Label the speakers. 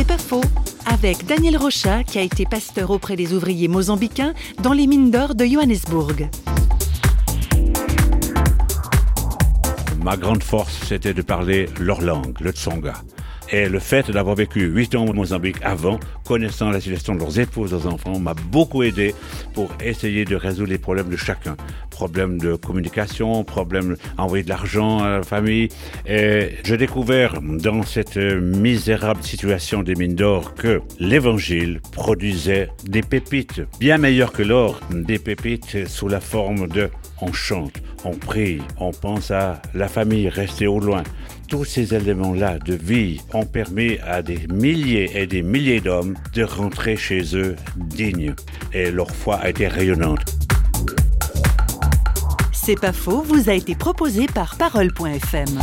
Speaker 1: C'est pas faux. Avec Daniel Rocha, qui a été pasteur auprès des ouvriers mozambicains dans les mines d'or de Johannesburg.
Speaker 2: Ma grande force, c'était de parler leur langue, le Tsonga. Et le fait d'avoir vécu huit ans au Mozambique avant, connaissant la situation de leurs épouses, leurs enfants, m'a beaucoup aidé pour essayer de résoudre les problèmes de chacun. Problèmes de communication, problèmes d'envoyer de l'argent à la famille. Et j'ai découvert dans cette misérable situation des mines d'or que l'évangile produisait des pépites bien meilleures que l'or, des pépites sous la forme de on chante, on prie, on pense à la famille restée au loin. Tous ces éléments-là de vie ont permis à des milliers et des milliers d'hommes de rentrer chez eux dignes. Et leur foi a été rayonnante.
Speaker 1: C'est pas faux, vous a été proposé par Parole.fm.